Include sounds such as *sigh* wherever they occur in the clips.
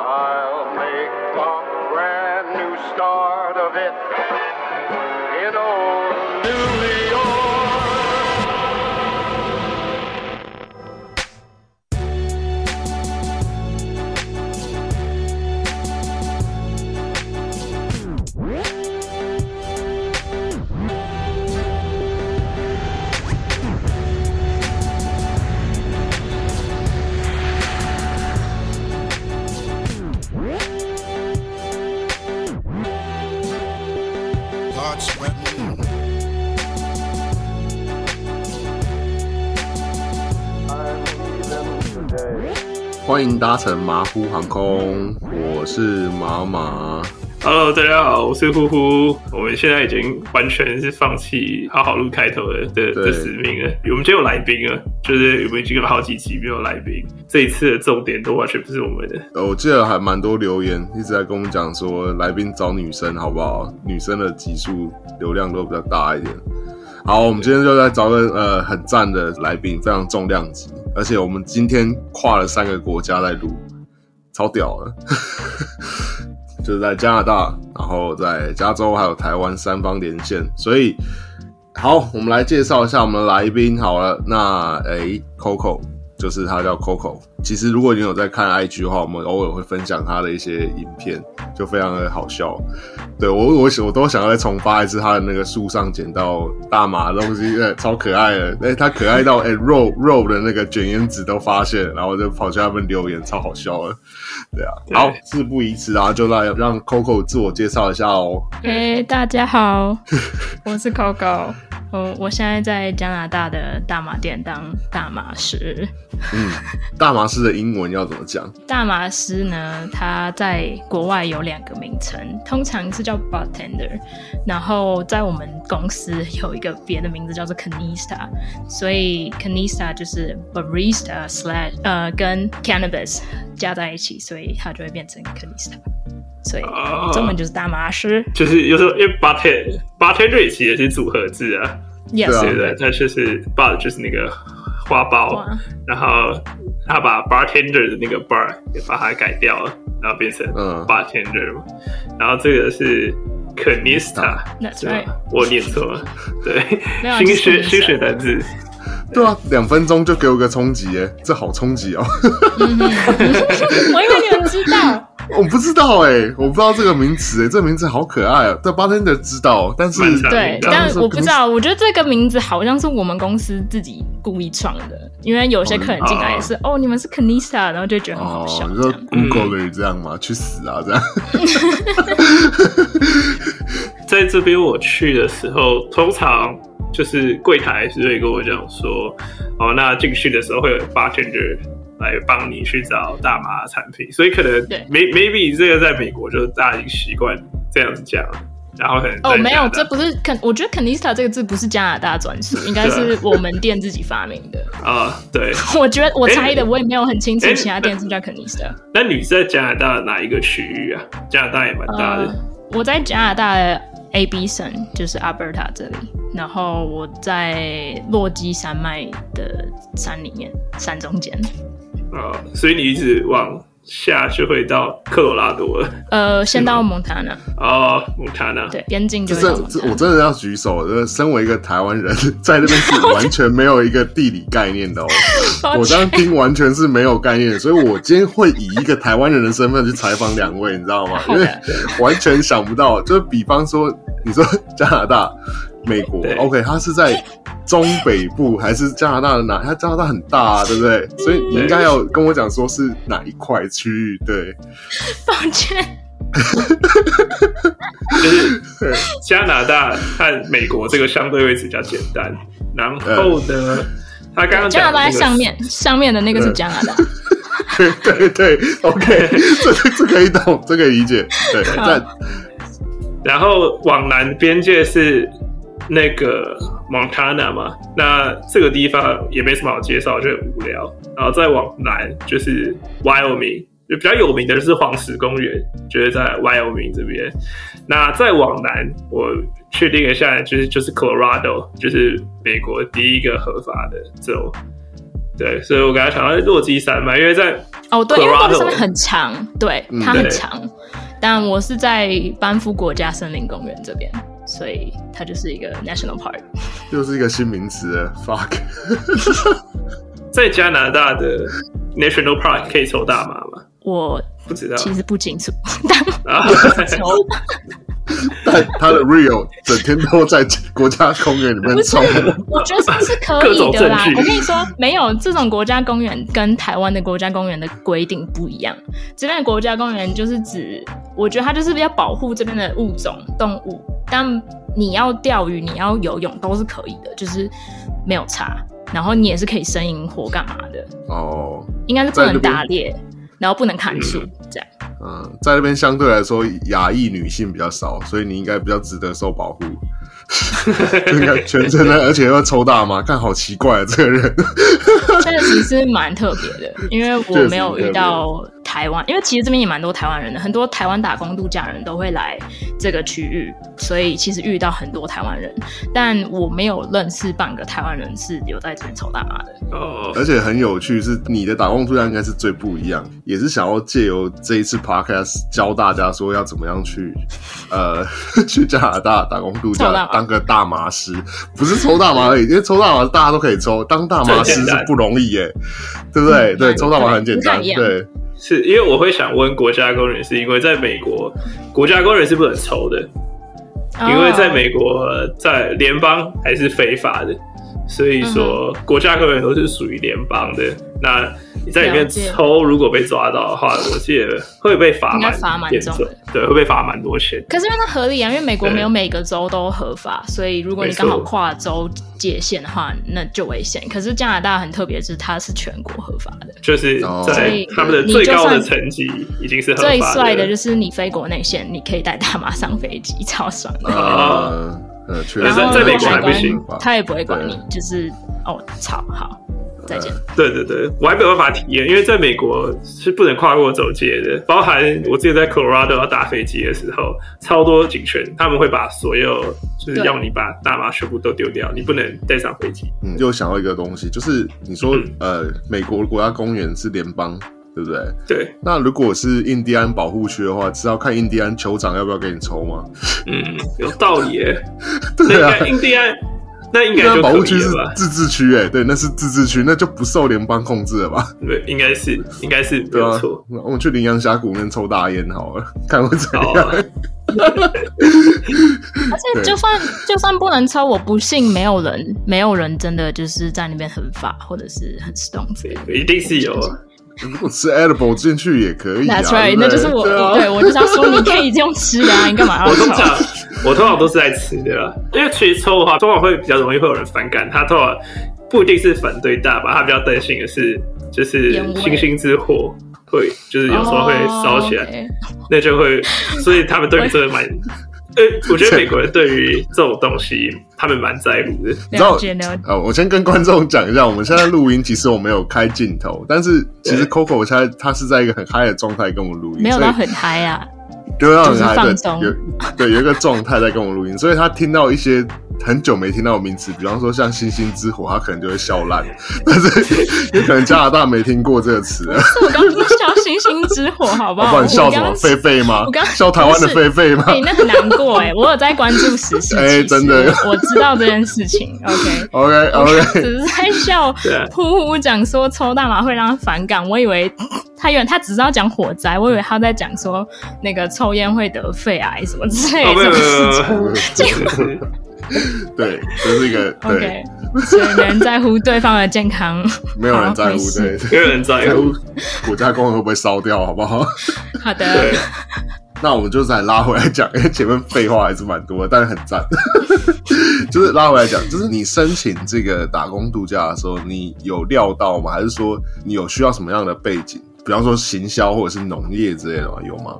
I'll make a brand new start of it. In old 欢迎搭乘马虎航空，我是马马。Hello，大家好，我是呼呼。我们现在已经完全是放弃好好录开头的的的使命了。我们今天有来宾了，就是我们已经有好几集没有来宾，这一次的重点都完全不是我们的。呃，我记得还蛮多留言一直在跟我们讲说，来宾找女生好不好？女生的集数流量都比较大一点。好，我们今天就在找个呃很赞的来宾，非常重量级，而且我们今天跨了三个国家在录，超屌的，*laughs* 就是在加拿大，然后在加州还有台湾三方连线，所以好，我们来介绍一下我们的来宾好了。那诶，Coco 就是他叫 Coco。其实如果你有在看 IG 的话，我们偶尔会分享他的一些影片，就非常的好笑。对我我我都想要再重发一次他的那个树上捡到大麻的东西，呃，超可爱的。哎、他可爱到哎、肉肉的那个卷烟纸都发现，然后就跑去他们留言，超好笑的。对啊，对好，事不宜迟啊，就来让 Coco 自我介绍一下哦。哎、大家好，*laughs* 我是 Coco。我我现在在加拿大的大马店当大马师。嗯，大麻师的英文要怎么讲？大麻师呢，它在国外有两个名称，通常是叫 bartender，然后在我们公司有一个别的名字叫做 canista，所以 canista 就是 barista slash 呃跟 cannabis 加在一起，所以它就会变成 canista，所以哦中文就是大麻师。就是有时候因为 bartender bartender 其实也是组合字啊，Yes，对啊对？它就是 bar 就是那个花苞哇，然后他把 bartender 的那个 bar 也把它改掉了，然后变成嗯 bartender 嘛。然后这个是 canista，That's 对吧 right 我念错了，对新就是 canista 学新学单字。对啊，两分钟就给我个冲击耶，这好冲击哦！我以为你们知道。*laughs* 我不知道哎，我不知道这个名词哎，这个名字好可爱啊！这 bartender 知道，但是对，但我不知道，我觉得这个名字好像是我们公司自己故意创的，因为有些客人进来也是哦你们是 Canista，然后就觉得很好笑哦，你说。Google 这样吗？去死啊！这样在这边我去的时候，通常就是柜台是会跟我讲说，哦，那进去的时候会有 bartender 来帮你去找大麻产品，所以可能对 may maybe 这个在美国就大家已经习惯这样子讲，然后可能哦，没有，这不是肯，我觉得 Canista 这个字不是加拿大专属，应该是我们店自己发明的。*laughs* 啊、对。*laughs* 我觉得我猜的，哎我也没有很清楚哎其他店是叫 Canista。那你是在加拿大哪一个区域啊？加拿大也蛮大的。呃，我在加拿大的 A B 省，就是 Alberta 这里，然后我在洛基山脉的山里面，山中间。啊，所以你一直往下就会到科罗拉多了。呃，先到蒙塔纳，哦，蒙塔纳。对，边境就是我真的要举手，呃，身为一个台湾人，在那边是完全没有一个地理概念的哦。*laughs* 我这样，听完全是没有概念的，所以我今天会以一个台湾人的身份去采访两位，你知道吗？因为完全想不到，就是比方说，你说加拿大、美国，OK，它是在中北部还是加拿大的哪？它加拿大很大啊，对不对？所以你应该要跟我讲说是哪一块区域，对。*laughs* 抱歉。就是加拿大和美国这个相对位置比较简单，然后呢，他刚刚加拿大在上面，上面的那个是加拿大。*laughs* 对对对，OK，这个这可以懂，这可以理解。对，好在然后往南边界是那个 Montana 嘛，那这个地方也没什么好介绍，就很无聊。然后再往南就是 Wyoming，就比较有名的就是黄石公园，就是在 Wyoming 这边。那再往南，我确定一下，就是就是 Colorado，就是美国第一个合法的州。对，所以我刚才想到落基山脉，因为在哦，对，因为个上面很长，对，嗯它很对长。但我是在班夫国家森林公园这边，所以它就是一个 national park。又是一个新名词了，fuck。在加拿大的 National Park 可以抽大麻吗？我不知道其实不清楚，啊，抽 *laughs* 但他的 real 整天都在国家公园里面不是冲，，我觉得是是可以的啦我跟你说，没有这种国家公园跟台湾的国家公园的规定不一样。这边的国家公园就是指，我觉得它就是要保护这边的物种动物，但你要钓鱼、你要游泳都是可以的，就是没有差。然后你也是可以生营火干嘛的，哦，应该是不能打猎，然后不能砍树，这样。嗯，在那边相对来说亚裔女性比较少，所以你应该比较值得受保护。应 *laughs* 该全身的，而且要抽大麻，*laughs* 看好奇怪啊，这个人。*laughs* 这个其实蛮特别的，因为我没有遇到台湾，因为其实这边也蛮多台湾人的，很多台湾打工度假人都会来这个区域，所以其实遇到很多台湾人，但我没有认识半个台湾人是有在这边抽大麻的。哦，而且很有趣，是你的打工度假应该是最不一样，也是想要借由这一次 podcast 教大家说要怎么样去呃去加拿大打工度假当个大麻师，不是抽大麻而已，因为抽大麻大家都可以抽，当大麻师是不容易耶，对不对？对，嗯抽大麻很简单，对，是因为我会想问国家公园，是因为在美国国家公园是不能抽的，因为在美国在联邦还是非法的，所以说国家公园都是属于联邦的。那你在里面抽，如果被抓到的话，我记得会被罚蛮应该罚蛮严重对，会被罚蛮多钱。可是因为它合理啊，因为美国对没有每个州都合法，所以如果你刚好跨州界限的话，那就危险。可是加拿大很特别，是它是全国合法的。就是哦在他们的最高的你就算成绩已经是合法最帅的的，就是你飞国内线，你可以带大麻上飞机，超爽的。呃呃，确实然后在美国还不行他也不会管你，就是哦，操，好，再见。对对对，我还没有办法体验，因为在美国是不能跨过走界的。包含我之前在 Colorado 要搭飞机的时候，超多警犬他们会把所有就是要你把大麻全部都丢掉，你不能带上飞机。嗯，又想到一个东西，就是你说嗯呃，美国国家公园是联邦，对不对？对，那如果是印第安保护区的话，是要看印第安酋长要不要给你抽吗？嗯，有道理耶。那 *laughs* 对啊，印第安，那应印第安该就保护区是？自治区，哎，对，那是自治区，那就不受联邦控制了吧？对，应该是，应该是没对啊有错。，那我们去羚羊峡谷那边抽大烟好了，*laughs* 看会怎好样。啊，*laughs* 而且就算就算不能抽，我不信没有人没有人真的就是在那边很法或者是很 stone 之类的。一定是有啊。如果吃 edible 进去也可以啊 That's right，那就是我，对啊对我就是要说你可以这样吃的啊，你干嘛要？我通常我通常都是在吃的啦，因为其实抽的话，通常会比较容易会有人反感。他通常不一定是反对大吧，他比较担心的是就是星星之火会就是有时候会烧起来，那就会，所以他们对你这个蛮。呃，我觉得美国人对于这种东西，他们蛮在乎的。你知道了解了解。呃，我先跟观众讲一下，我们现在录音，其实我没有开镜头，但是其实 *laughs* Coco 现在他是在一个很嗨的状态跟我录音，所以没有到很嗨啊，对啊，就是很嗨对放松有对有一个状态在跟我录音，所以他听到一些很久没听到的名词，比方说像星星之火，他可能就会笑烂，*laughs* 但是有可能加拿大没听过这个词，我刚刚不是笑星星之火，好不好？笑什么狒狒吗我刚？笑台湾的狒狒吗？哎、那很难过哎、我有在关注时事，*laughs* 哎其实真的我我知道这件事情。*laughs* OK，OK 我 OK，只是在笑呼呼讲说抽大麻会让他反感，我以为他原他只知道讲火灾，我以为他在讲说那个抽烟会得肺癌什么之类这种事情。*laughs* 对，这是一个 *laughs* 对 OK，，所以没人在乎对方的健康，*laughs* 没有人在乎，对，没有人在乎。国家公园会不会烧掉，好不好？好对的，，那我们就再拉回来讲，因为前面废话还是蛮多的，但是很赞。就是拉回来讲，就是你申请这个打工度假的时候，你有料到吗？还是说你有需要什么样的背景？比方说行销或者是农业之类的吗？有吗？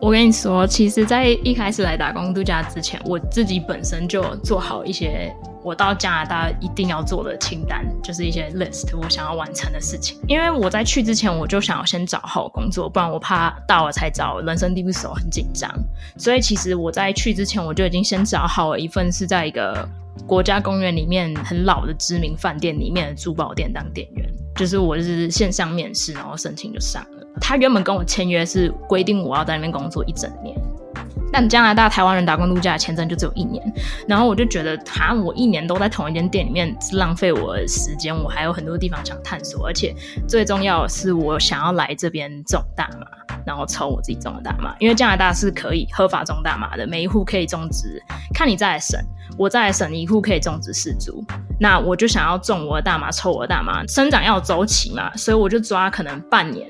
我跟你说，其实，在一开始来打工度假之前，我自己本身就做好一些我到加拿大一定要做的清单，就是一些 list 我想要完成的事情。因为我在去之前我就想要先找好工作，不然我怕到了才找，人生地不熟，很紧张。所以其实我在去之前我就已经先找好了一份是在一个国家公园里面很老的知名饭店里面的珠宝店当店员。就是我是线上面试，然后申请就上。他原本跟我签约是规定我要在那边工作一整年。但加拿大台湾人打工度假签证就只有一年，然后我就觉得，哈，我一年都在同一间店里面是浪费我的时间，我还有很多地方想探索，而且最重要是，我想要来这边种大麻，然后抽我自己种的大麻，因为加拿大是可以合法种大麻的，每一户可以种植，看你在省，我在省一户可以种植四株，那我就想要种我的大麻，抽我的大麻，生长要有周期嘛，所以我就抓可能半年。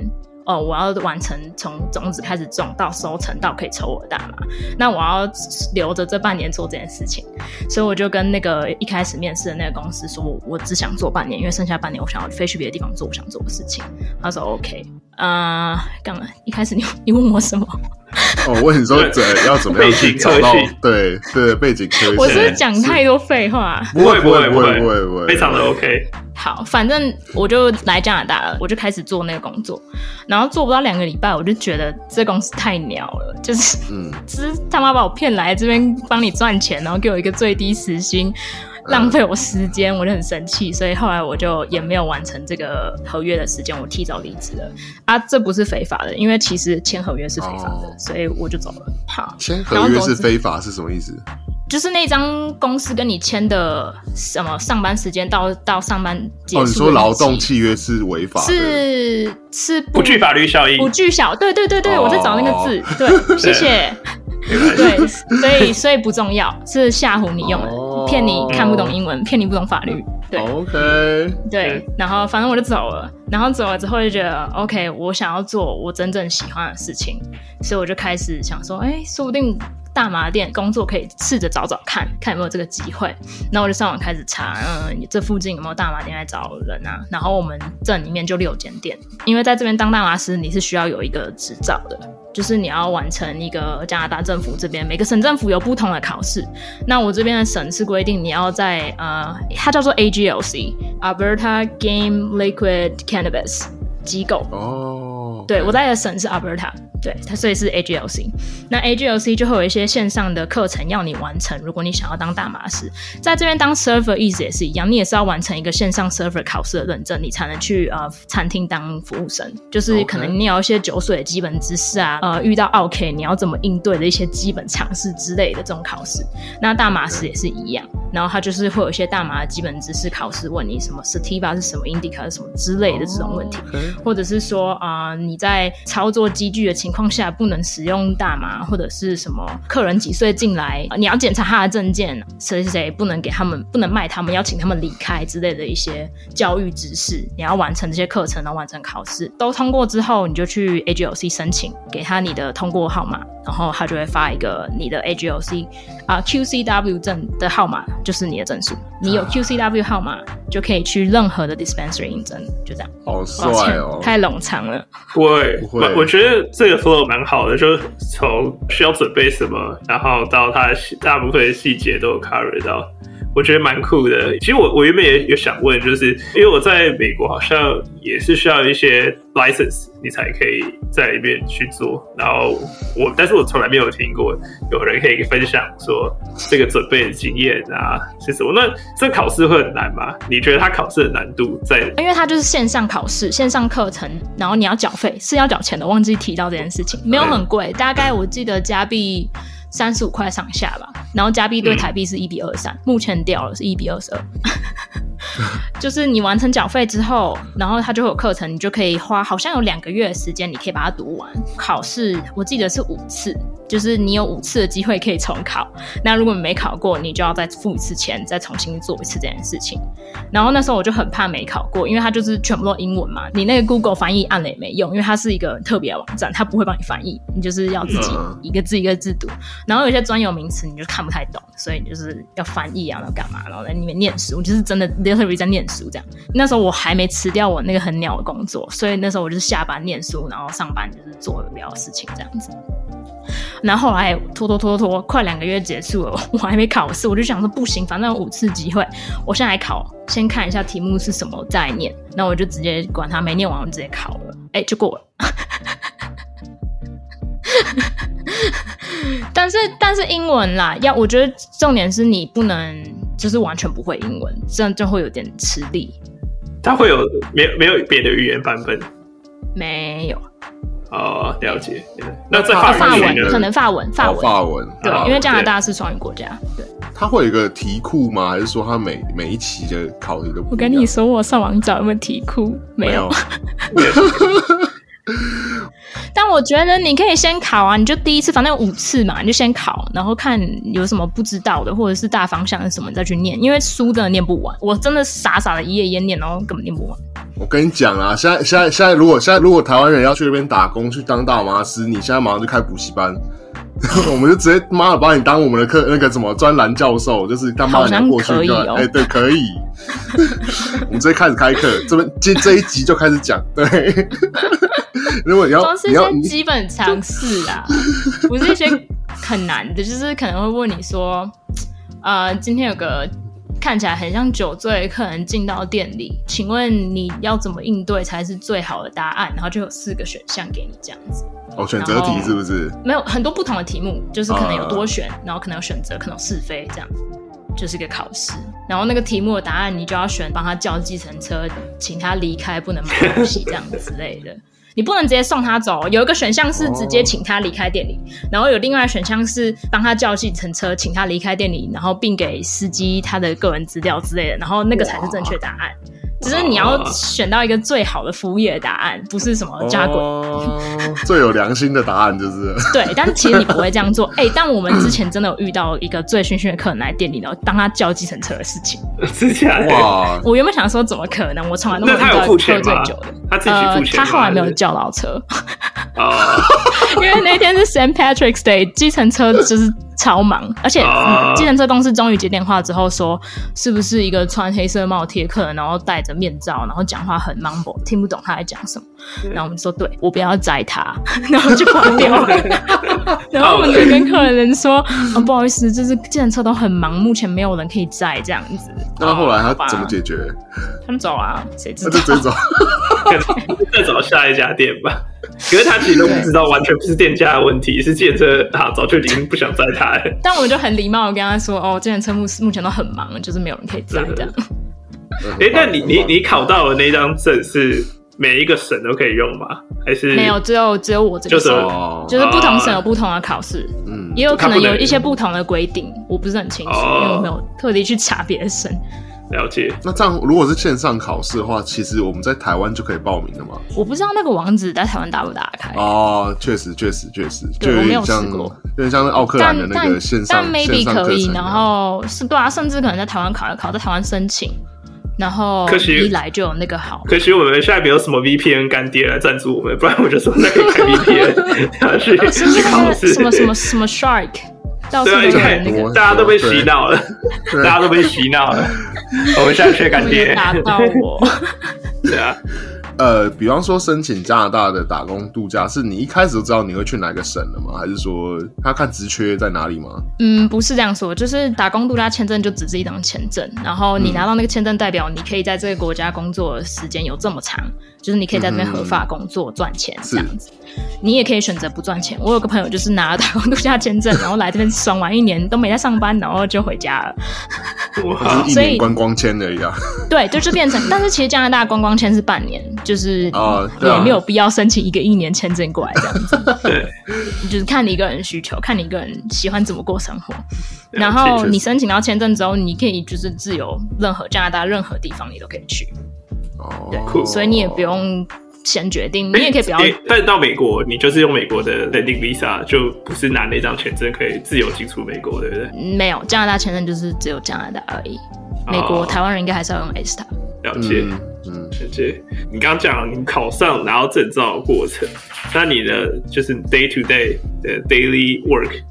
哦，我要完成从种子开始种到收成到可以抽我的大麻，那我要留着这半年做这件事情，所以我就跟那个一开始面试的那个公司说，我只想做半年，因为剩下半年我想要飞去别的地方做我想做的事情。他说 OK，啊，干嘛？一开始你你问我什么？哦，我问你说怎要怎么样去找到？对对，背景科学。我是讲太多废话。不会不会不会不会不会，非常的 OK。好，反正我就来加拿大了，我就开始做那个工作，然后做不到两个礼拜，我就觉得这公司太鸟了，就是嗯，是他妈把我骗来这边帮你赚钱，然后给我一个最低时薪。浪费我时间，我就很生气，所以后来我就也没有完成这个合约的时间，我提早离职了。啊，这不是非法的，因为其实签合约是非法的，所以我就走了。好，签合约是非法是什么意思？就是那张公司跟你签的什么上班时间到到上班结束，你说劳动契约是违法，是是不具法律效应，不具效。对对对对，我在找那个字。对，*laughs* 谢谢。对，*laughs* 所以所以不重要，是吓唬你用的，骗你看不懂英文，骗你不懂法律。对，OK，对，然后反正我就走了，然后走了之后就觉得 OK，我想要做我真正喜欢的事情，所以我就开始想说，哎，说不定。大麻店工作可以试着找找看看有没有这个机会，那我就上网开始查，嗯，这附近有没有大麻店来找人啊？然后我们镇里面就六间店，因为在这边当大麻师你是需要有一个执照的，就是你要完成一个加拿大政府这边每个省政府有不同的考试，那我这边的省是规定你要在呃，它叫做 AGLC，Alberta Game Liquid Cannabis 机构哦，对我在的省是 Alberta。对，它所以是 AGLC，那 AGLC 就会有一些线上的课程要你完成。如果你想要当大马师，在这边当 server 意思也是一样，你也是要完成一个线上 server 考试的认证，你才能去呃餐厅当服务生。就是可能你有一些酒水的基本知识啊，呃，遇到 OK 你要怎么应对的一些基本常识之类的这种考试。那大马师也是一样，然后他就是会有一些大麻的基本知识考试，问你什么 sativa 是什么，indica 是什么之类的这种问题，或者是说啊你在操作机具的情况下不能使用大麻，或者是什么客人几岁进来，你要检查他的证件，谁谁谁不能给他们，不能卖他们，要请他们离开之类的一些教育知识，你要完成这些课程，然后完成考试，都通过之后，你就去 AGOC 申请，给他你的通过号码，然后他就会发一个你的 AGOC 啊 QCW 证的号码，就是你的证书。你有 QCW 号码就可以去任何的 dispensary 应征，就这样。好帅哦！太冗长了。会，我我觉得这个 flow 蛮好的，就是从需要准备什么，然后到它大部分的细节都有 carry 到。我觉得蛮酷的。其实我我原本也有想问，就是因为我在美国好像也是需要一些 license，你才可以在里面去做。然后我，但是我从来没有听过有人可以分享说这个准备的经验啊是什么。那这考试会很难吗？你觉得它考试的难度在？因为它就是线上考试、线上课程，然后你要缴费，是要缴钱的。忘记提到这件事情，没有很贵，大概我记得加币。三十五块上下吧，然后加币对台币是一比二三，目前掉了是一比二十二。*laughs* 就是你完成缴费之后，然后它就会有课程，你就可以花好像有两个月的时间，你可以把它读完。考试我记得是五次，就是你有五次的机会可以重考。那如果你没考过，你就要再付一次钱，再重新做一次这件事情。然后那时候我就很怕没考过，因为它就是全部都英文嘛，你那个 Google 翻译按了也没用，因为它是一个特别的网站，它不会帮你翻译，你就是要自己一个字一个字读。然后有些专有名词你就看不太懂，所以你就是要翻译啊，要干嘛，然后在里面念书，就是真的。特别在念书，这样。那时候我还没辞掉我那个很鸟的工作，所以那时候我就是下班念书，然后上班就是做无聊的事情这样子。然后后来拖拖拖拖，快两个月结束了，我还没考试，我就想说不行，反正有五次机会，我现在来考，先看一下题目是什么，再念。那我就直接管他没念完，我直接考了，哎，就过了。*laughs* 但是但是英文啦，要我觉得重点是你不能就是完全不会英文，这样就会有点吃力。它会有没有没有别的语言版本？没有，哦，了解。那在法法语呢？文可能法文，法文，哦法文，对，啊因为加拿大是双语国家。对，它会有一个题库吗？还是说它每每一期的考题都不一样？我跟你说，我上网找有没有题库，没有。*laughs* *laughs* 但我觉得你可以先考啊，你就第一次，反正有五次嘛，你就先考，然后看有什么不知道的，或者是大方向是什么，再去念。因为书真的念不完，我真的傻傻的一页一页念，然后根本念不完。我跟你讲啊，现在现在现在，如果现在如果台湾人要去那边打工去当大麻师，你现在马上就开补习班，*laughs* 我们就直接妈的把你当我们的课那个什么专栏教授，就是他妈的你过去好像可以哦哎、对，可以。*laughs* 我们直接开始开课，这边这这一集就开始讲，对。*laughs* 如果你要都是一些基本常识啊，不是一些很难的，就是可能会问你说，呃，今天有个看起来很像酒醉的客人进到店里，请问你要怎么应对才是最好的答案？然后就有四个选项给你这样子，哦选择题是不是？没有很多不同的题目，就是可能有啊多选，然后可能有选择，可能有是非这样。就是一个考试，然后那个题目的答案你就要选，帮他叫计程车，请他离开，不能买东西这样子之类的。你不能直接送他走。有一个选项是直接请他离开店里，然后有另外选项是帮他叫计程车，请他离开店里，然后并给司机他的个人资料之类的，然后那个才是正确答案。只是你要选到一个最好的服务业的答案，不是什么加滚。哦，*laughs* 最有良心的答案就是对，但是其实你不会这样做。*laughs* 哎、但我们之前真的有遇到一个醉醺醺的客人来店里，然后当他叫计程车的事情。是假的？哇，我原本想说，怎么可能？我从来都没有有遇到喝醉酒的。？他自己呃付，钱吗？他后来没有叫到车，哦，*laughs* 因为那天是 St. Patrick's Day，计程车就是超忙，而且哦嗯计程车公司终于接电话之后说，是不是一个穿黑色帽贴客人，然后戴着面罩，然后讲话很 mumble，听不懂他在讲什么。然后我们说，对我不要载他，*laughs* 然后就挂掉了。*laughs* 然后我们就跟客人说，哦，不好意思，就是计程车都很忙，目前没有人可以载这样子。那后来他怎么解决？他们走啊，谁知道他就？直接走。*laughs* 再找下一家店吧。*laughs* 可是他其实都不知道，完全不是店家的问题，是建车啊，早就已经不想载他了。*laughs* 但我们就很礼貌的跟他说，哦，这辆车目目前都很忙，就是没有人可以载这样。哎、那你你你考到的那张证是每一个省都可以用吗？还是没有，只有只有我这个就是省，哦，就是不同省有不同的考试，嗯，也有可能有一些不同的规定，我不是很清楚，哦因为我没有特地去查别的省。了解？那这样如果是线上考试的话，其实我们在台湾就可以报名了吗？我不知道那个网址在台湾打不打开，哦，确实，确实，确实，就对我没有点像，试过有点像奥克兰的那个线上但 maybe 线上可以，然后是对啊，甚至可能在台湾考一考，在台湾申请，然后可惜一来就有那个好。可惜我们现在没有什么 VPN 干爹来赞助我们，不然我就说那可以开 VPN，然后去是不是去考试。什么什么什么 Shark，到啊，都有那个大家都被洗脑了，大家都被洗脑了。*laughs* 我们现在却感觉，打到我。*laughs* 对啊，呃，比方说申请加拿大的打工度假，是你一开始就知道你会去哪个省了吗？还是说他看职缺在哪里吗？嗯，不是这样说，就是打工度假签证就只是一张签证，然后你拿到那个签证，代表你可以在这个国家工作的时间有这么长，就是你可以在这边合法工作赚钱是这样子。你也可以选择不赚钱。我有个朋友就是拿了打工度假签证，然后来这边爽玩一年都没在上班，然后就回家了。*laughs* 所以观光签而已啊。对，就是变成，但是其实加拿大观光签是半年，就是哦对啊也没有必要申请一个一年签证过来这样子。*laughs* 对，就是看你一个人需求，看你一个人喜欢怎么过生活。然后你申请到签证之后，你可以就是自由任何加拿大任何地方你都可以去，哦，对，所以你也不用先决定，你也可以不要。诶但是到美国，你就是用美国的 Landing Visa，就不是拿那张签证可以自由进出美国，对不对？没有加拿大签证就是只有加拿大而已。美国、哦台湾人应该还是要用 ESTA。了解。嗯嗯，了解，你刚刚讲你考上拿到证照的过程，那你的就是 day to day 的 daily work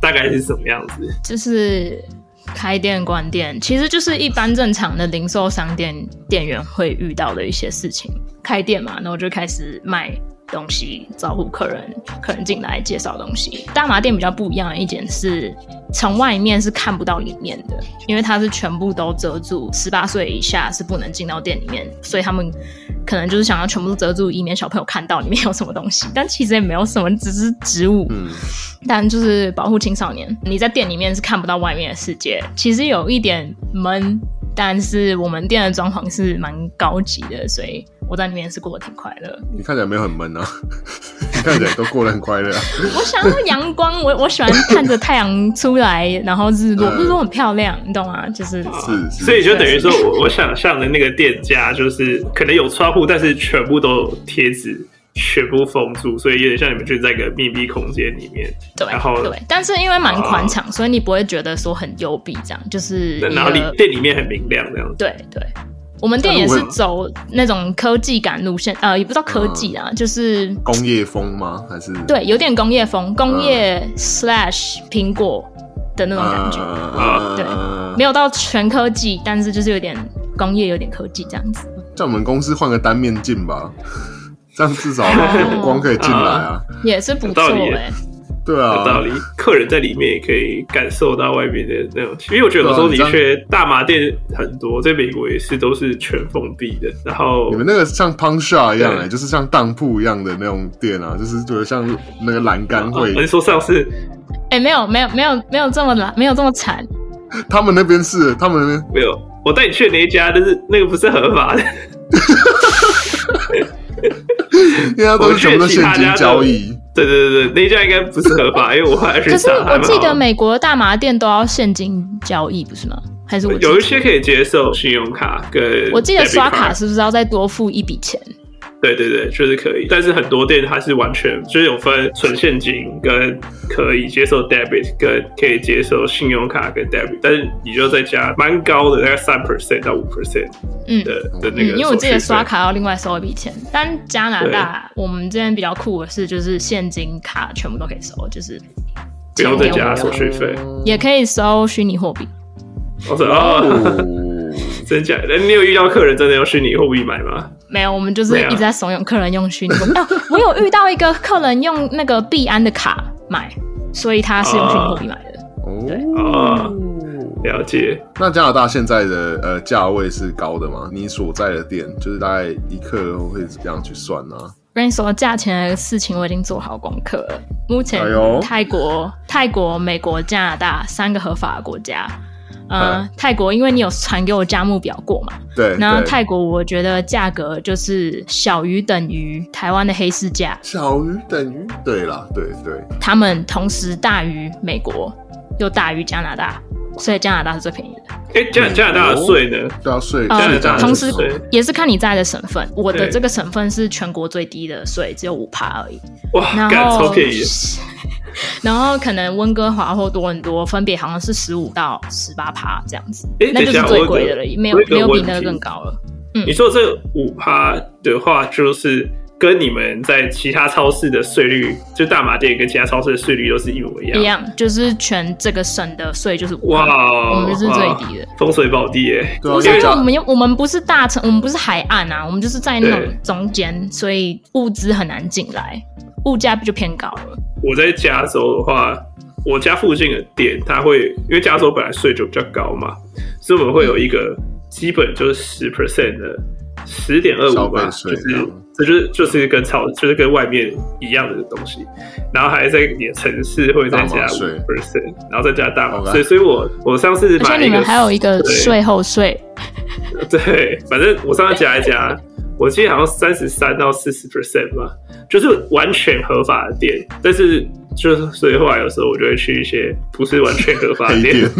大概是什么样子？就是开店关店，其实就是一般正常的零售商店店员会遇到的一些事情。开店嘛，那我就开始卖东西，招呼客人，客人进来介绍东西。大麻店比较不一样的一点是，从外面是看不到里面的，因为它是全部都遮住，十八岁以下是不能进到店里面，所以他们可能就是想要全部都遮住，以免小朋友看到里面有什么东西。但其实也没有什么，只是植物。嗯，但就是保护青少年。你在店里面是看不到外面的世界，其实有一点闷，但是我们店的装潢是蛮高级的，所以我在里面是过得挺快乐。你看起来没有很闷啊，*laughs* 你看起来都过得很快乐、啊。*laughs* 我想要阳光，我我喜欢看着太阳出来，然后日落，嗯日落很漂亮，你懂吗？就是是是，所以就等于说我我想象的那个店家就是可能有窗户，但是全部都贴纸，全部封住，所以有点像你们就在一个密闭空间里面。对然后对，但是因为蛮宽敞，所以你不会觉得说很幽闭，这样就是一然后里店里面很明亮这样子。对对，我们店也是走那种科技感路线，呃，也不知道科技啊，就是工业风吗？还是对，有点工业风，工业 slash 苹果的那种感觉，呃对呃没有到全科技，但是就是有点工业，有点科技这样子。叫我们公司换个单面镜吧，*laughs* 这样至少有光可以进来啊。也是不错理。对啊，有道理，客人在里面也可以感受到外面的那种，因为我觉得有时候的确大麻店很多，在美国也是都是全封闭的，然后你们那个像 Punk Shop 一样哎、对。就是像当铺一样的那种店啊，就是觉得像那个栏杆会，你说上次哎、没有没有没有没有这么懒，没有这么惨。他们那边是，他们那边没有，我带你去的那一家，但是那个不是合法的，*laughs* *laughs* 因为它都是全部都现金交易。对对对对，那一家应该不是合法，*laughs* 因为我还是可是，我记得美国的大麻店都要现金交易，不是吗？还是我有一些可以接受信用卡跟我记得刷卡是不是要再多付一笔钱？对对对，确实可以，但是很多店它是完全就是有分纯现金跟可以接受 debit 跟可以接受信用卡跟 debit，但是你就再加蛮高的，大概三 percent 到五 percent 嗯的的那嗯，个、因为我记得刷。卡要另外收一笔钱，但加拿大我们这边比较酷的是，就是现金卡全部都可以收，就是不用再加手续费。也可以收虚拟货币。我说哦，哦，*laughs* *laughs* 真假的？你有遇到客人真的用虚拟货币买吗？没有，我们就是一直在怂恿客人用虚拟货币。*laughs* 哦，我有遇到一个客人用那个币安的卡买，所以他是用虚拟货币买的。哦，了解。那加拿大现在的呃价位是高的吗？你所在的店就是大概一克会怎样去算呢、我跟你说，价钱的事情我已经做好功课了。目前泰国、泰国、美国、加拿大三个合法的国家。呃嗯，泰国因为你有传给我价目表过嘛，*laughs* 对，对然后泰国我觉得价格就是小于等于台湾的黑市价，小于等于？对啦，对对，他们同时大于美国，又大于加拿大，所以加拿大是最便宜的。哎，加加拿大的税呢？都要税，呃加拿大同时也是看你在的省份，我的这个省份是全国最低的税，只有五趴而已。哇，然干超后便宜。*laughs* 然后可能温哥华或多伦多分别好像是十五到十八趴这样子诶，那就是最贵的了，没有没有比那个更高了。嗯你说这五趴的话，就是跟你们在其他超市的税率，就大马店跟其他超市的税率都是一模一样。一样，就是全这个省的税就是哇我们是最低的哇，风水宝地耶。不是因为我们又我们不是大城，我们不是海岸啊，我们就是在那种中间，所以物资很难进来，物价就偏高了。我在加州的话，我家附近的店，它会因为加州本来税就比较高嘛，所以我们会有一个基本就是十 percent 的十点二五吧，就是这就是就是跟超就是跟外面一样的东西，然后还在你的城市会再加五 percent，然后再加大麻 OK 税，所以我我上次而且买一个你们还有一个税后税，对，反正我上次加一加，我记得好像三十三到四十 percent 吧，就是完全合法的店，但是就是所以后来有时候我就会去一些不是完全合法的店店，，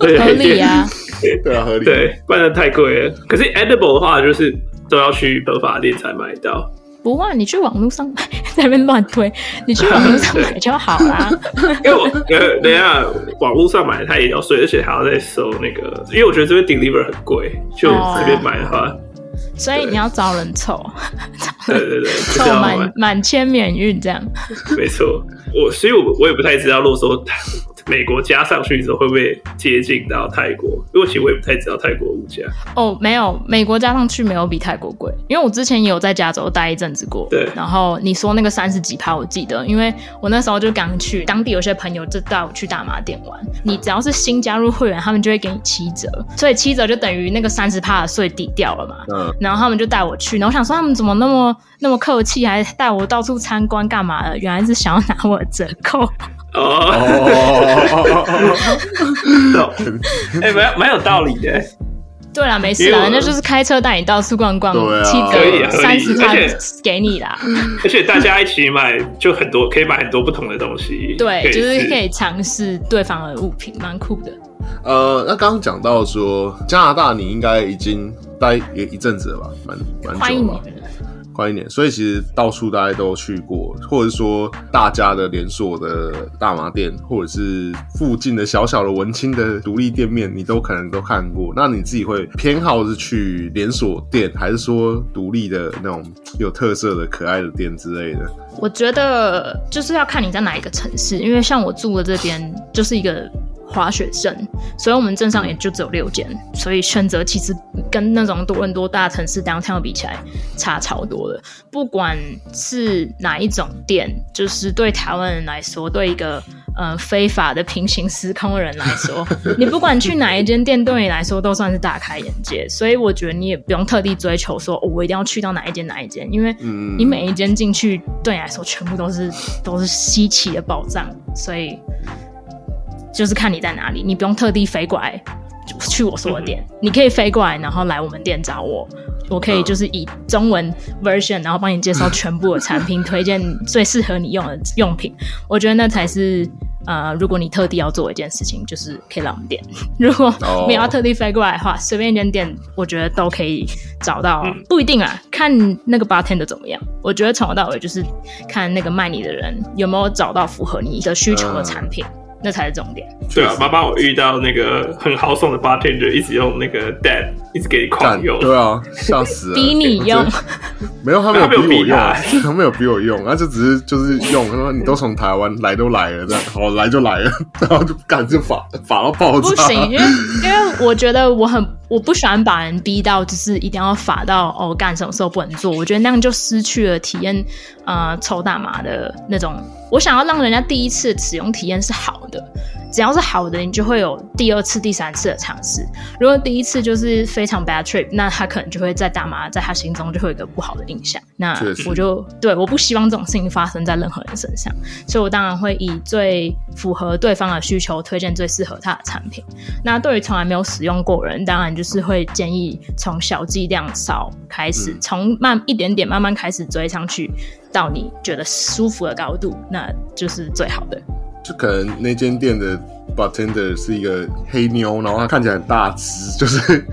对，合理啊。*laughs* 对啊，合理，对，不然太贵了。可是 edible 的话，就是都要去合法店才买到。不会，你去网络上买，*laughs* 在那边乱推，你去网络上买就好啦。*laughs* 因为我呃，等一下网络上买它也要税，而且还要再收那个，因为我觉得这边 deliver 很贵，就哦这边买的话，所以你要找人凑，对对对，就是凑满满千免运这样。没错，我所以我我也不太知道，如果说美国加上去之后会不会接近到泰国？因为其实我也不太知道泰国物价。哦，没有，美国加上去没有比泰国贵，因为我之前也有在加州待一阵子过。对然后你说那个三十几趴，我记得，因为我那时候就刚去，当地有些朋友就带我去大麻店玩。你只要是新加入会员，他们就会给你七折，所以七折就等于那个三十趴的税抵掉了嘛。嗯，然后他们就带我去，然后我想说他们怎么那么那么客气，还带我到处参观干嘛的？原来是想要拿我的折扣。哦，哦，*laughs* 哎、蛮蛮有道理的。对啦，没事啦，因为我人家就是开车带你到处逛逛，七折三十趴而且给你啦。而且大家一起买，就很多可以买很多不同的东西。对，就是可以尝试对方的物品，蛮酷的。呃，那刚刚讲到说加拿大，你应该已经待一一阵子了吧，蛮蛮久快一点，所以其实到处大家都去过，或者说大家的连锁的大麻店，或者是附近的小小的文青的独立店面，你都可能都看过。那你自己会偏好是去连锁店，还是说独立的那种有特色的可爱的店之类的？我觉得就是要看你在哪一个城市，因为像我住的这边就是一个滑雪镇，所以我们镇上也就只有六间，所以选择其实跟那种多伦多大城市 downtown 比起来差超多了。不管是哪一种店，就是对台湾人来说，对一个呃非法的平行时空的人来说，*laughs* 你不管去哪一间店，对你来说都算是大开眼界。所以我觉得你也不用特地追求说，哦、我一定要去到哪一间哪一间，因为嗯你每一间进去对你来说全部都是都是稀奇的宝藏，所以就是看你在哪里，你不用特地飞过来去我说的店，你可以飞过来，然后来我们店找我。我可以就是以中文 version，然后帮你介绍全部的产品，推荐最适合你用的用品。我觉得那才是呃，如果你特地要做一件事情，就是可以来我们店。如果哦没有要特地飞过来的话，随便一间店，我觉得都可以找到。嗯不一定啊，看那个 bartender 怎么样。我觉得从头到尾就是看那个卖你的人有没有找到符合你的需求的产品，那才是重点。对啊，妈妈，我遇到那个很豪爽的 bartender，一直用那个 dad，一直给你干狂用。对啊，笑死了！*laughs* 逼你用 *laughs* 没有，他没有逼我用逼他，*laughs* 他没有逼我用，他就只是就是用。他说你都从台湾来都来了，这样好来就来了，然后就干就法法到爆炸。不行，因为因为我觉得我很我不喜欢把人逼到就是一定要法到哦干什么时候不能做，我觉得那样就失去了体验呃抽大麻的那种。我想要让人家第一次使用体验是好的，只要是好的，你就会有第二次、第三次的尝试。如果第一次就是非常 bad trip，那他可能就会在大麻在他心中就会有一个不好的印象。那我就对我不希望这种事情发生在任何人身上，所以我当然会以最符合对方的需求推荐最适合他的产品。那对于从来没有使用过人，当然就是会建议从小剂量少开始，从慢一点点慢慢开始追上去，到你觉得舒服的高度，那就是最好的。就可能那间店的 bartender 是一个黑妞，然后她看起来很大只，就是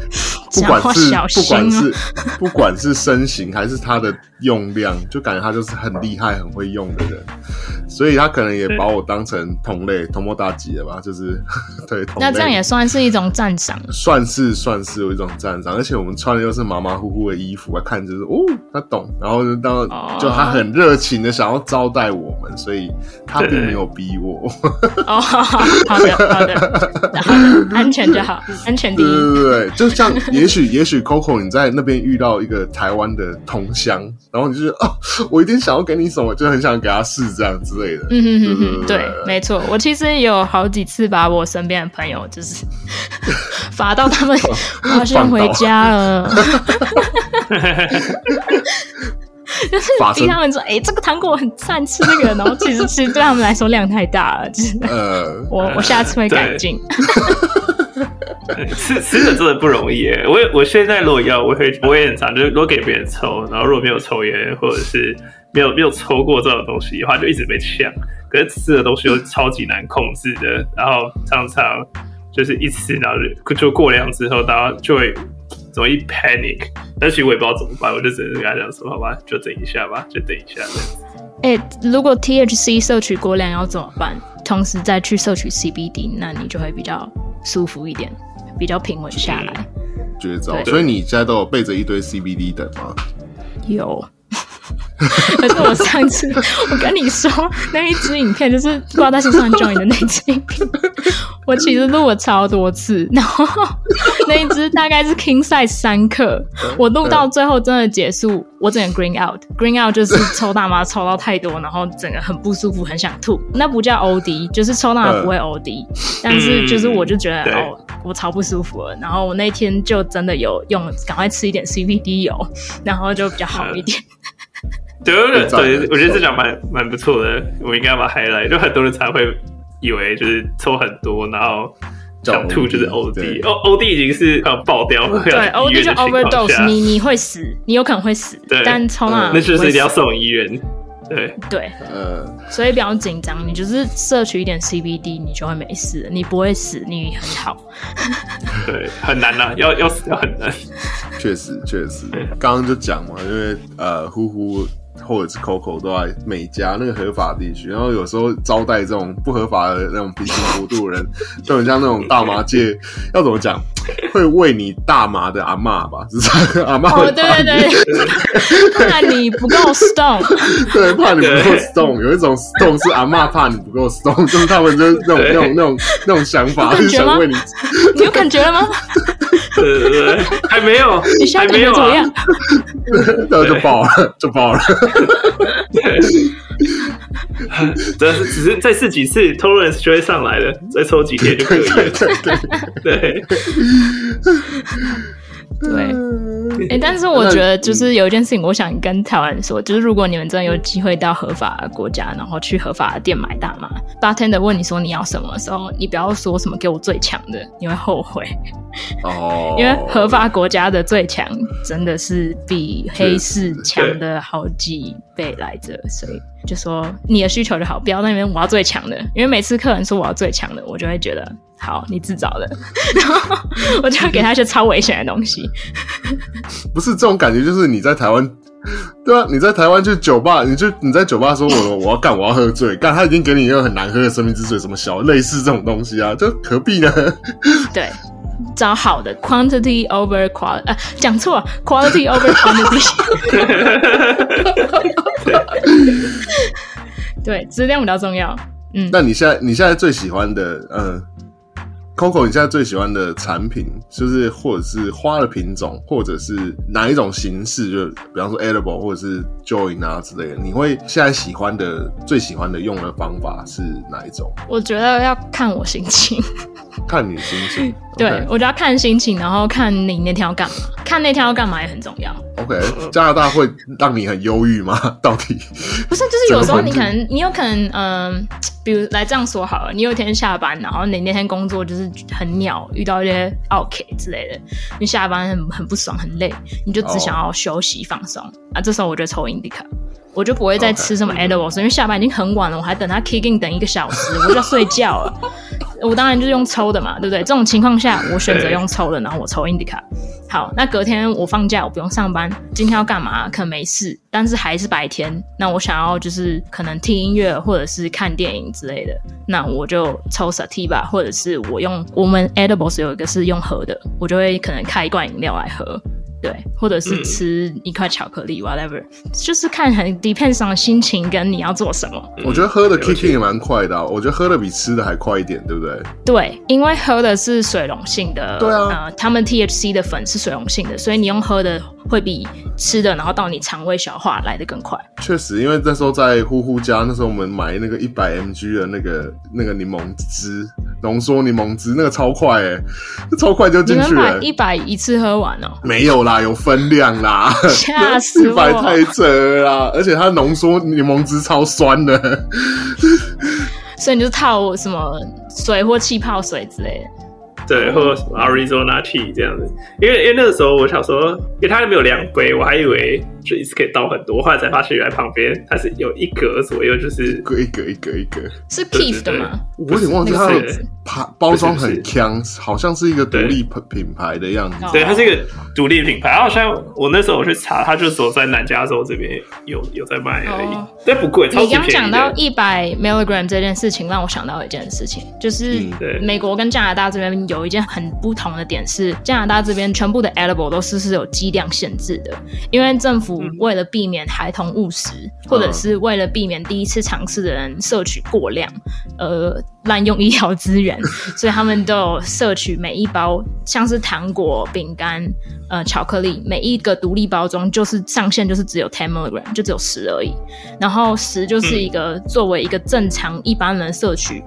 不管是不管是不管是身形还是他的用量，就感觉他就是很厉害、很会用的人，所以他可能也把我当成同类、同谋大吉了吧？就是 *laughs* 对，那这样也算是一种赞赏。算是算是有一种赞赏，而且我们穿的又是马马虎虎的衣服，看就是哦，他懂，然后就当哦就他很热情的想要招待我们，所以他并没有逼我。哦，*laughs* 好的，好的，安全就好，安全第对一。对对，就像也许也许 Coco 你在那边遇到一个台湾的同乡，然后你就觉得哦，我一定想要给你什么，就很想给他试这样之类的。嗯哼哼哼，对对，没错。我其实也有好几次把我身边的朋友就是 *laughs* 罚到他们，我要先回家了。*laughs* 就是逼他们说：“哎、这个糖果很赞，吃这个。”然后其实其实对他们来说量太大了，就是呃，我我下次会改进。*laughs* *laughs* 吃吃的真的不容易耶。我我现在如果要，我会我也很常，就是如果给别人抽，然后如果没有抽烟或者是没有没有抽过这种东西的话，就一直被呛。可是吃的东西又超级难控制的，然后常常就是一吃，然后就就过量之后，大家就会容易 panic。但其实我也不知道怎么办，我就只能跟他讲说，好吧，就等一下吧，就等一下这样子。哎、如果 THC 摄取过量要怎么办？同时再去摄取 CBD，那你就会比较舒服一点，比较平稳下来。绝招。所以你现在都有备着一堆 CBD 等吗？有，*laughs* 可是我上次我跟你说那一支影片就是挂在身上 join 的那支影片，我其实录了超多次，然后那一支大概是 king size 三克，我录到最后真的结束，我整个 green out，green out 就是抽大麻抽到太多，然后整个很不舒服，很想吐。那不叫 OD，就是抽大麻不会 OD，、但是就是我就觉得、对哦，我超不舒服了。然后我那天就真的有用，赶快吃一点 CBD 油，然后就比较好一点。对对赞对，的我觉得这讲蛮蛮不错的，我应该把它 highlight，就很多人才会以为就是抽很多，然后想吐就是 OD，对哦 OD 已经是要爆掉，对 *laughs* 要，OD 就 overdose，你你会死，你有可能会死对，但抽大麻那就是一定要送医院，对。对，呃，所以不要紧张，你就是摄取一点 CBD，你就会没事，你不会死，你很好。*laughs* 对，很难呐，要要死要很难，确实确实，刚刚就讲嘛，因为呃，呼呼或者是 Coco 都在美加那个合法地区，然后有时候招待这种不合法的那种平行国度的人，就很像那种大麻界，要怎么讲，会喂你大麻的阿嬷吧，是这样，阿嬷哦，会对对 *laughs* 对，怕你不够 stone，对，怕你不够 stone，有一种 stone 是阿嬷怕你不够 stone，就是他们就是那种那种那种那种想法，是想为你，你有感觉了吗？*laughs* 对对对，还没有，你现在感还没有啊觉怎么样？？*laughs* 然后就爆了，就爆了。*laughs* 这是只是再试几次，tolerance 就会上来了，再抽几天就可以了。对对，对，对，哎、但是我觉得就是有一件事情，我想跟台湾人说，就是如果你们真的有机会到合法的国家，然后去合法的店买大麻，bartender 问你说你要什么的时候，你不要说什么给我最强的，你会后悔，哦，*laughs* 因为合法国家的最强真的是比黑市强的好几倍来着，所以就说你的需求就好，不要那边我要最强的，因为每次客人说我要最强的，我就会觉得好你自找的，*laughs* 然后我就会给他一些超危险的东西。*laughs* 不是这种感觉，就是你在台湾，对啊，你在台湾去酒吧，你就你在酒吧说我 *laughs* 我要干我要喝醉，干他已经给你一个很难喝的生命之水，什么小类似这种东西啊，就何必呢？对，找好的 quantity over quality，呃，讲错了，quality over quantity。对，质量比较重要。嗯，那你现在你现在最喜欢的，呃，Coco，你现在最喜欢的产品，就是或者是花的品种，或者是哪一种形式，就比方说 edible 或者是 join 啊之类的，你会现在喜欢的最喜欢的用的方法是哪一种？我觉得要看我心情。*laughs* 看你心情。对我觉得要看心情，然后看你那天要干嘛，看那天要干嘛也很重要。OK，加拿大会让你很忧郁吗？*laughs* 到底？不是，就是有时候你可能，你有可能，嗯、比如来这样说好了，你有一天下班，然后你那天工作就是很鸟，遇到一些 OK 之类的，你下班很很不爽，很累，你就只想要休息放松、啊。这时候我就抽 Indica，我就不会再吃什么 edibles，因为下班已经很晚了，我还等他 kicking 等一个小时，我就要睡觉了。我当然就是用抽的嘛，对不对？这种情况下，我选择用抽的，然后我抽 Indica。好，那隔天我放假，我不用上班，今天要干嘛？可能没事，但是还是白天。那我想要就是可能听音乐或者是看电影之类的，那我就抽 Sativa，或者是我用我们 Edibles 有一个是用喝的，我就会可能开一罐饮料来喝。对，或者是吃一块巧克力、whatever，就是看很 depends on 心情跟你要做什么。我觉得喝的 kicking 也蛮快的、啊，我觉得喝的比吃的还快一点，对不对？对，因为喝的是水溶性的，对啊呃，他们 THC 的粉是水溶性的，所以你用喝的会比吃的，然后到你肠胃消化来的更快。确实，因为那时候在呼呼家，那时候我们买那个一百 mg 的那个那个柠檬汁，浓缩柠檬汁，那个超快哎、超快就你们进去了。买一百一次喝完哦，没有啦，有分量啦，吓 *laughs* 死我一百太扯了啦！而且它浓缩柠檬汁超酸的，*laughs* 所以你就套什么水或气泡水之类的。对，或者什么 Arizona tea 这样子，因为因为那个时候我想说，因为它没有量杯，我还以为就一次可以倒很多，后来才发现原来旁边它是有一格左右，就是一格一格一格一格，是 Keef 的吗？我有点忘记它的包包装很强，好像是一个独立品品牌的样子。哦对，它是一个独立品牌。然后好像我那时候我去查，它就走在南加州这边有有在卖而已哦，但不贵，超你级便宜刚讲到的。一百 milligram 这件事情，让我想到一件事情，就是美国跟加拿大这边有一件很不同的点是，加拿大这边全部的 edible 都是是有剂量限制的，因为政府府为了避免孩童误食，或者是为了避免第一次尝试的人摄取过量，呃，滥用医疗资源，*laughs* 所以他们都有摄取每一包像是糖果、饼干、呃巧克力，每一个独立包装就是上限就是只有 ten milligram，就只有十而已。然后十就是一个作为一个正常一般人摄取。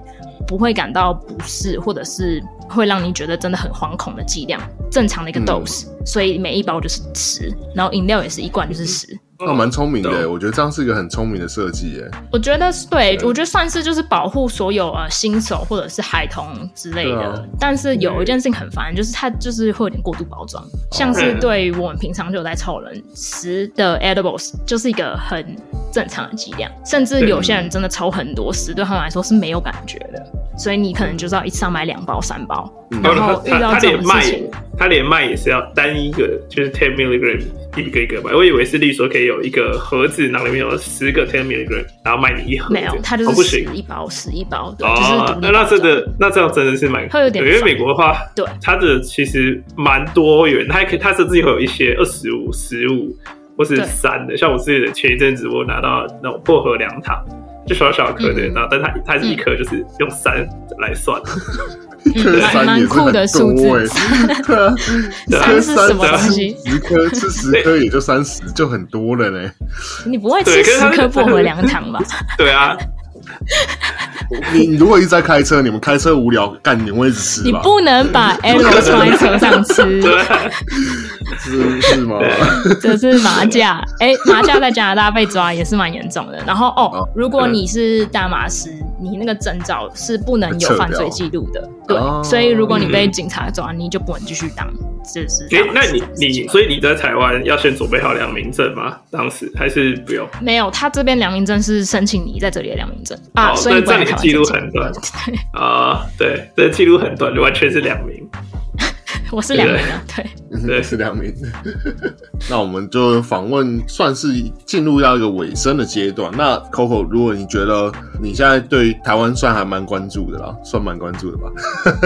不会感到不适，或者是会让你觉得真的很惶恐的剂量，正常的一个 dose，、所以每一包就是十，然后饮料也是一罐就是十。那蛮聪明的，懂我觉得这样是一个很聪明的设计，耶，我觉得是对，我觉得算是就是保护所有呃新手或者是孩童之类的。啊但是有一件事情很烦，就是它就是会有点过度包装，像是对于我们平常就有在凑人十的 edibles 就是一个很正常的剂量，甚至有些人真的抽很多十，对他们来说是没有感觉的，所以你可能就是要一次要买两包三包，嗯然后遇他他到这连卖种事情。，他连卖也是要单一个，就是 ten milligram 一个一个买。我以为是，例如说可以有一个盒子，然后里面有十个 ten milligram，然后卖你一盒。没有，它就是十行。一包，十一包，对，就是独，立哦那那包装真的，那这样真的是蛮，会有点对因为美国的话，对它的其实蛮多元，它还可以，它甚至会有一些二十五、十五或是三的。像我自己的前一阵子，我拿到那种薄荷凉糖，就小小颗的，嗯然后但它它是一颗就是用三来算，一颗三也是酷的很数字多哎，*laughs* 对啊，颗三是什么东西十颗吃十颗也就三十，就很多了嘞。你不会吃十颗薄荷凉糖吧？对啊，*laughs* 你你如果一直在开车，你们开车无聊，干你会一直吃吧？你不能把 *laughs* L 装在车上吃，*laughs* 是是吗？这是麻将。哎、麻将在加拿大被抓也是蛮严重的。然后哦哦，如果你是大麻师，你那个证照是不能有犯罪记录的。对，哦所以如果你被警察抓，你就不能继续当，这是大诶，麻那你你所以你在台湾要先准备好良民证吗？当时还是不用？没有，他这边良民证是申请你在这里的良民证啊，哦所以这样你的记录很短。啊、对，这记录很短，完全是两名。我是良民啊，对。对 *laughs* 是两名。*laughs* 那我们就访问算是进入到一个尾声的阶段。那 Coco，如果你觉得你现在对台湾算还蛮关注的啦，算蛮关注的吧？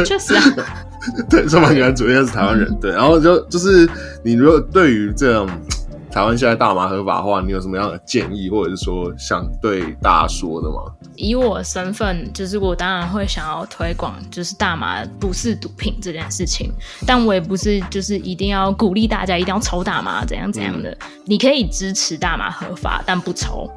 确实啊，*laughs* 对，算蛮关注，因为是台湾人。对，然后就就是你如果对于这种台湾现在大麻合法化，你有什么样的建议，或者是说想对大家说的吗？以我身份，就是我当然会想要推广，就是大麻不是毒品这件事情，但我也不是就是一定要鼓励大家一定要抽大麻怎样怎样的。你可以支持大麻合法，但不抽。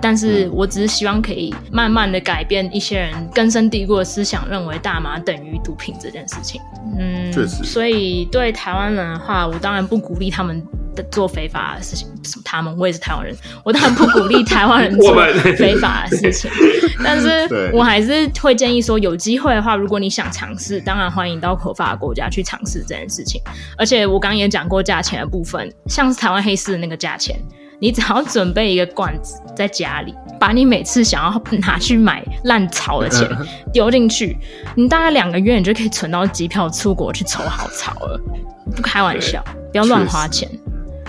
但是我只是希望可以慢慢的改变一些人根深蒂固的思想，认为大麻等于毒品这件事情。嗯，确实所以对台湾人的话，我当然不鼓励他们的做非法的事情。他们？我也是台湾人，我当然不鼓励台湾人 *laughs* 做非法的事情。*laughs* 但是我还是会建议说，有机会的话，如果你想尝试，当然欢迎到合法的国家去尝试这件事情。而且我刚刚也讲过价钱的部分，像是台湾黑市的那个价钱，你只要准备一个罐子在家里，把你每次想要拿去买烂草的钱丢进去，你大概两个月你就可以存到机票出国去抽好草了。不开玩笑，不要乱花钱。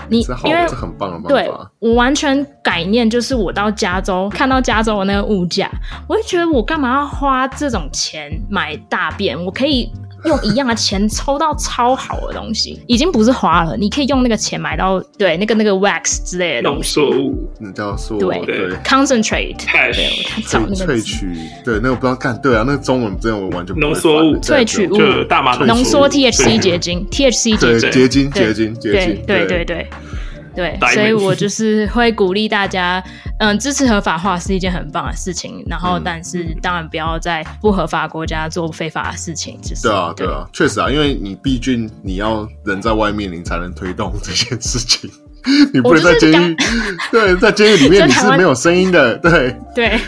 你，因为这很棒的对。我完全改念，就是我到加州看到加州的那个物价，我就觉得我干嘛要花这种钱买大便？我可以用一样的钱抽到超好的东西，已经不是花了，你可以用那个钱买到对那个那个 wax 之类的浓。缩物。那叫说对对。concentrate，Hash 对，他找那萃个萃取，对，那个不知道干，对啊，那个中文真的我完全不会浓缩物。萃取物。就大麻浓缩 THC 结晶，THC 结晶，结晶，结晶，结对晶，对。对对对，所以我就是会鼓励大家，嗯，支持合法化是一件很棒的事情。然后，嗯但是当然不要在不合法国家做非法的事情。就是对啊，对啊，确实啊，因为你毕竟你要人在外面，你才能推动这件事情。*laughs* 你不能在监狱，*laughs* 对，在监狱里面 *laughs* 你是没有声音的，对对，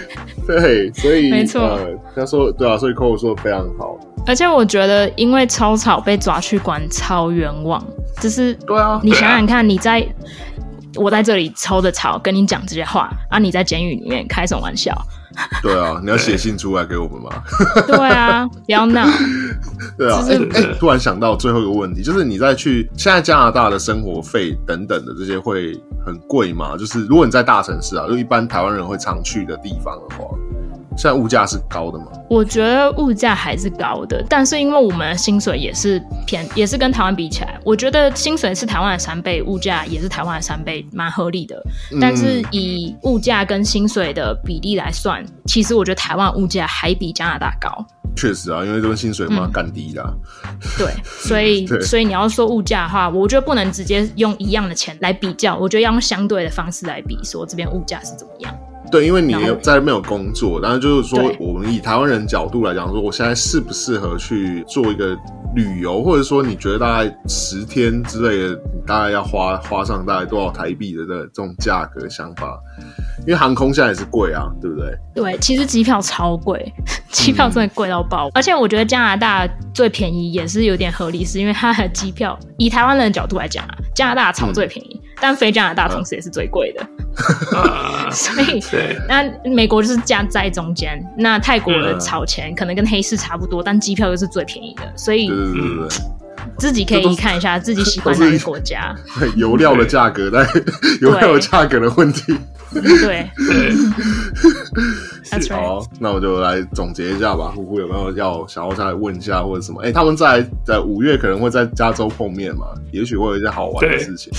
对，所以没错呃，他说对啊，所以 Coco 说的非常好，而且我觉得，因为超草被抓去关超冤枉，就是对啊，你想想看，你在我在这里抽着草跟你讲这些话，啊，你在监狱里面开什么玩笑？对啊，*laughs* 你要写信出来给我们吗，对啊，*laughs* 不要闹。对啊，哎突然想到最后一个问题，就是你在去现在加拿大的生活费等等的这些会很贵吗？就是如果你在大城市啊，就一般台湾人会常去的地方的话，现在物价是高的吗？我觉得物价还是高的，但是因为我们的薪水也是偏，也是跟台湾比起来，我觉得薪水是台湾的三倍，物价也是台湾的三倍，蛮合理的。但是以物价跟薪水的比例来算，其实我觉得台湾物价还比加拿大高。确实啊，因为这个薪水嘛干低啦。对，所以 *laughs* 所以你要说物价的话，我觉得不能直接用一样的钱来比较，我觉得要用相对的方式来比，说这边物价是怎么样。对，因为你在那边有工作，然后就是说，我们以台湾人角度来讲，说我现在适不适合去做一个旅游，或者说你觉得大概十天之类的，你大概要花花上大概多少台币的这这种价格想法？因为航空现在也是贵啊，对不对？对，其实机票超贵，*laughs* 机票真的贵到爆。而且我觉得加拿大最便宜也是有点合理，是因为它的机票，以台湾人的角度来讲啊，加拿大超最便宜，但飞加拿大同时也是最贵的。啊，*laughs* 所以，那美国就是夹在中间，那泰国的嗯炒钱可能跟黑市差不多，但机票又是最便宜的，所以对对对对对。自己可以看一下自己喜欢哪个国家。*laughs* 对油料的价格，但油料的价格的问题。对对，，That's right。好，那我就来总结一下吧。呼呼有没有要想要再来问一下或者什么？哎、他们在在五月可能会在加州碰面嘛？也许会有一些好玩的事情。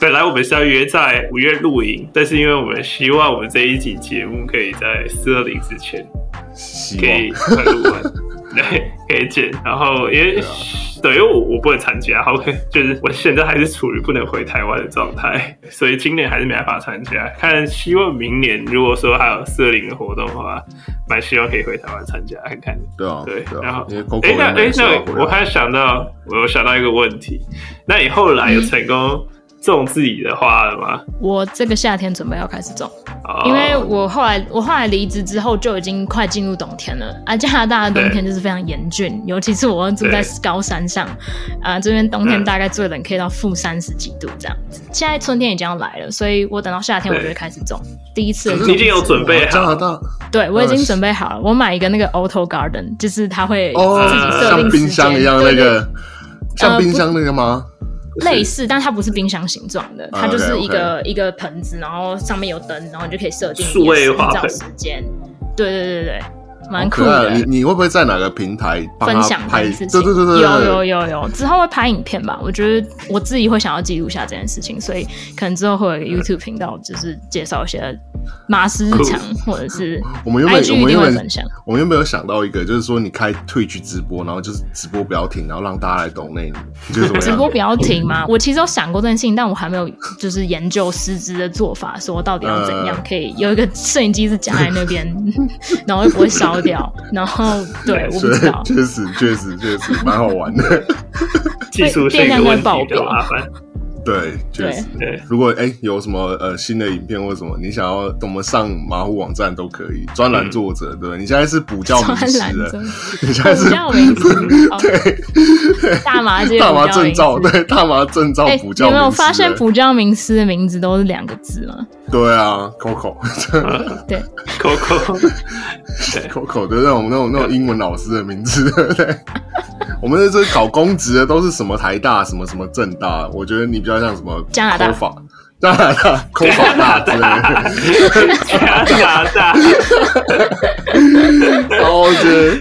本 *laughs* 来我们是要约在五月录影，但是因为我们希望我们这一集节目可以在四二零之前希可以望快录完，对，可以剪。然后因为对，因为我我不能参加，好，就是我现在还是处于不能回台湾的状态，所以今年还是没办法参加。看，希望明年如果说还有四二零的活动的话，蛮希望可以回台湾参加看看。对啊，对，然后，哎，那哎那我还想到，我有想到一个问题，那你后来有成功种自己的花了吗？我这个夏天准备要开始种，哦。因为我后来我后来离职之后就已经快进入冬天了。啊，加拿大的冬天就是非常严峻，尤其是我住在高山上啊，这边冬天嗯。大概最冷可以到负三十几度这样子。现在春天已经要来了，所以我等到夏天我就会开始种。第一次。你已经有准备好，加拿大。对我已经准备好了，我买一个那个 Auto Garden，就是它会哦自己设像冰箱一样那个，像冰箱那个吗？类似，但它不是冰箱形状的，它就是一个一个盆子，然后上面有灯，然后你就可以设定数位你的日照花盆。时间。对对对对对，蛮酷可爱的。你你会不会在哪个平台分享拍？件事情，对对对对，有有有有，之后会拍影片吧。我觉得我自己会想要记录下这件事情，所以可能之后会有一个 YouTube 频道，就是介绍一些马斯日常，或者是我们原本 IG 我一们原本定会分享。我们原本有想到一个，就是说你开 Twitch 直播，然后就是直播不要停，然后让大家来懂那你，你觉得怎么样？直播不要停吗？我其实有想过这件事情，但我还没有就是研究师资的做法，说到底要怎样呃可以有一个摄影机是夹在那边，*laughs* 然后又不会烧掉，然后对，我不知道，确实确实确实蛮好玩的。技术性的问题比较麻烦。对，确实。对，如果哎、有什么呃新的影片或者什么，你想要我们上马虎网站都可以，专栏作者、对不对？你现在是补教名师 *laughs* 你现在是补教名师哦。对大麻界大麻证照，师对 *laughs* 大麻证照哎、有没有发现补教名师的名字都是两个字吗？对啊，Coco。对，Coco，Coco 的 *laughs* 那种那种那种英文老师的名字，对不对？我们这是搞公职的，都是什么台大什么什么政大，我觉得你比较像什么加拿大法。加拿大、空法大之类的，加拿大，好，我觉得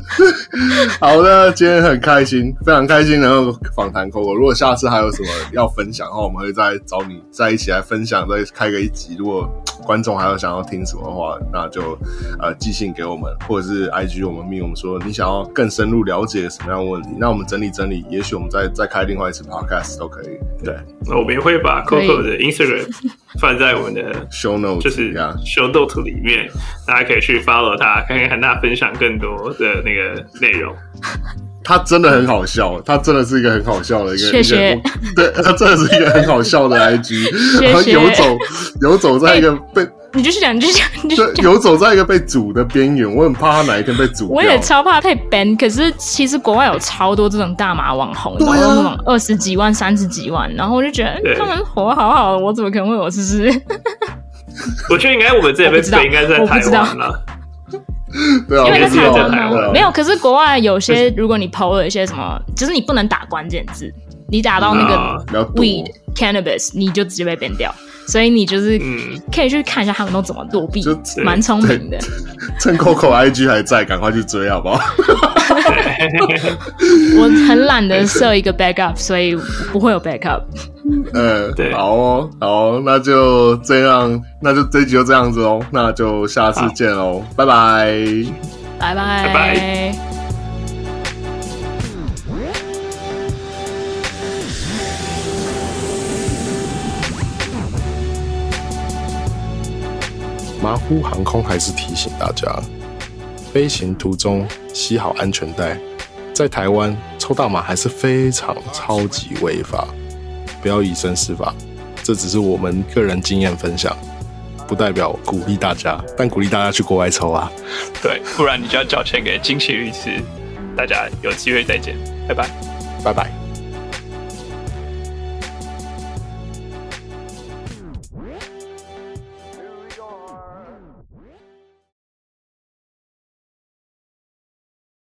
好的，今天很开心，非常开心能够访谈 Coco。如果下次还有什么要分享的话，我们会再找你再一起来分享，再开个一集。如果观众还有想要听什么的话，那就呃寄信给我们，或者是 *laughs* IG 我们密我们说你想要更深入了解什么样的问题，那我们整理整理，也许我们再再开另外一次 Podcast 都可以。对我们也会把 Coco 的 Instagram *laughs* 放在我们的，Show Notes 就是呀 show note 里面，大家可以去 follow 他，看看他分享更多的那个内容。*laughs* 他真的很好笑，他真的是一个很好笑的一个，谢谢一个对他真的是一个很好笑的 *laughs* IG，谢然后游走游走在一个被。你就是讲，你就是讲，你就是。游 *laughs* 走在一个被煮的边缘，我很怕他哪一天被煮。我也超怕被 ban，可是其实国外有超多这种大麻网红，对啊然后那种二十几万、三十几万，然后我就觉得他们活得好好的，我怎么可能会有事事？*laughs* 我觉得应该我们这边知道应该是在台我不知道湾了。*laughs* 对啊，因为在台湾？没有，可是国外有些，如果你 PO 了一些什么，就是你不能打关键字，你打到那啊个 weed cannabis，你就直接被 ban 掉。所以你就是嗯可以去看一下他们都怎么躲避就，蛮聪明的。*laughs* 趁 Coco IG 还在，赶快去追好不好？我很懒得设一个 backup，所以不会有 backup。嗯，*laughs* 对好哦，好哦，那就这样，那就这集就这样子哦，那就下次见喽，拜拜。拜拜拜拜马虎航空还是提醒大家，飞行途中系好安全带。在台湾抽大麻还是非常超级违法，不要以身试法。这只是我们个人经验分享，不代表鼓励大家，但鼓励大家去国外抽啊。对，不然你就要交钱给金奇律师。大家有机会再见，拜拜。拜拜。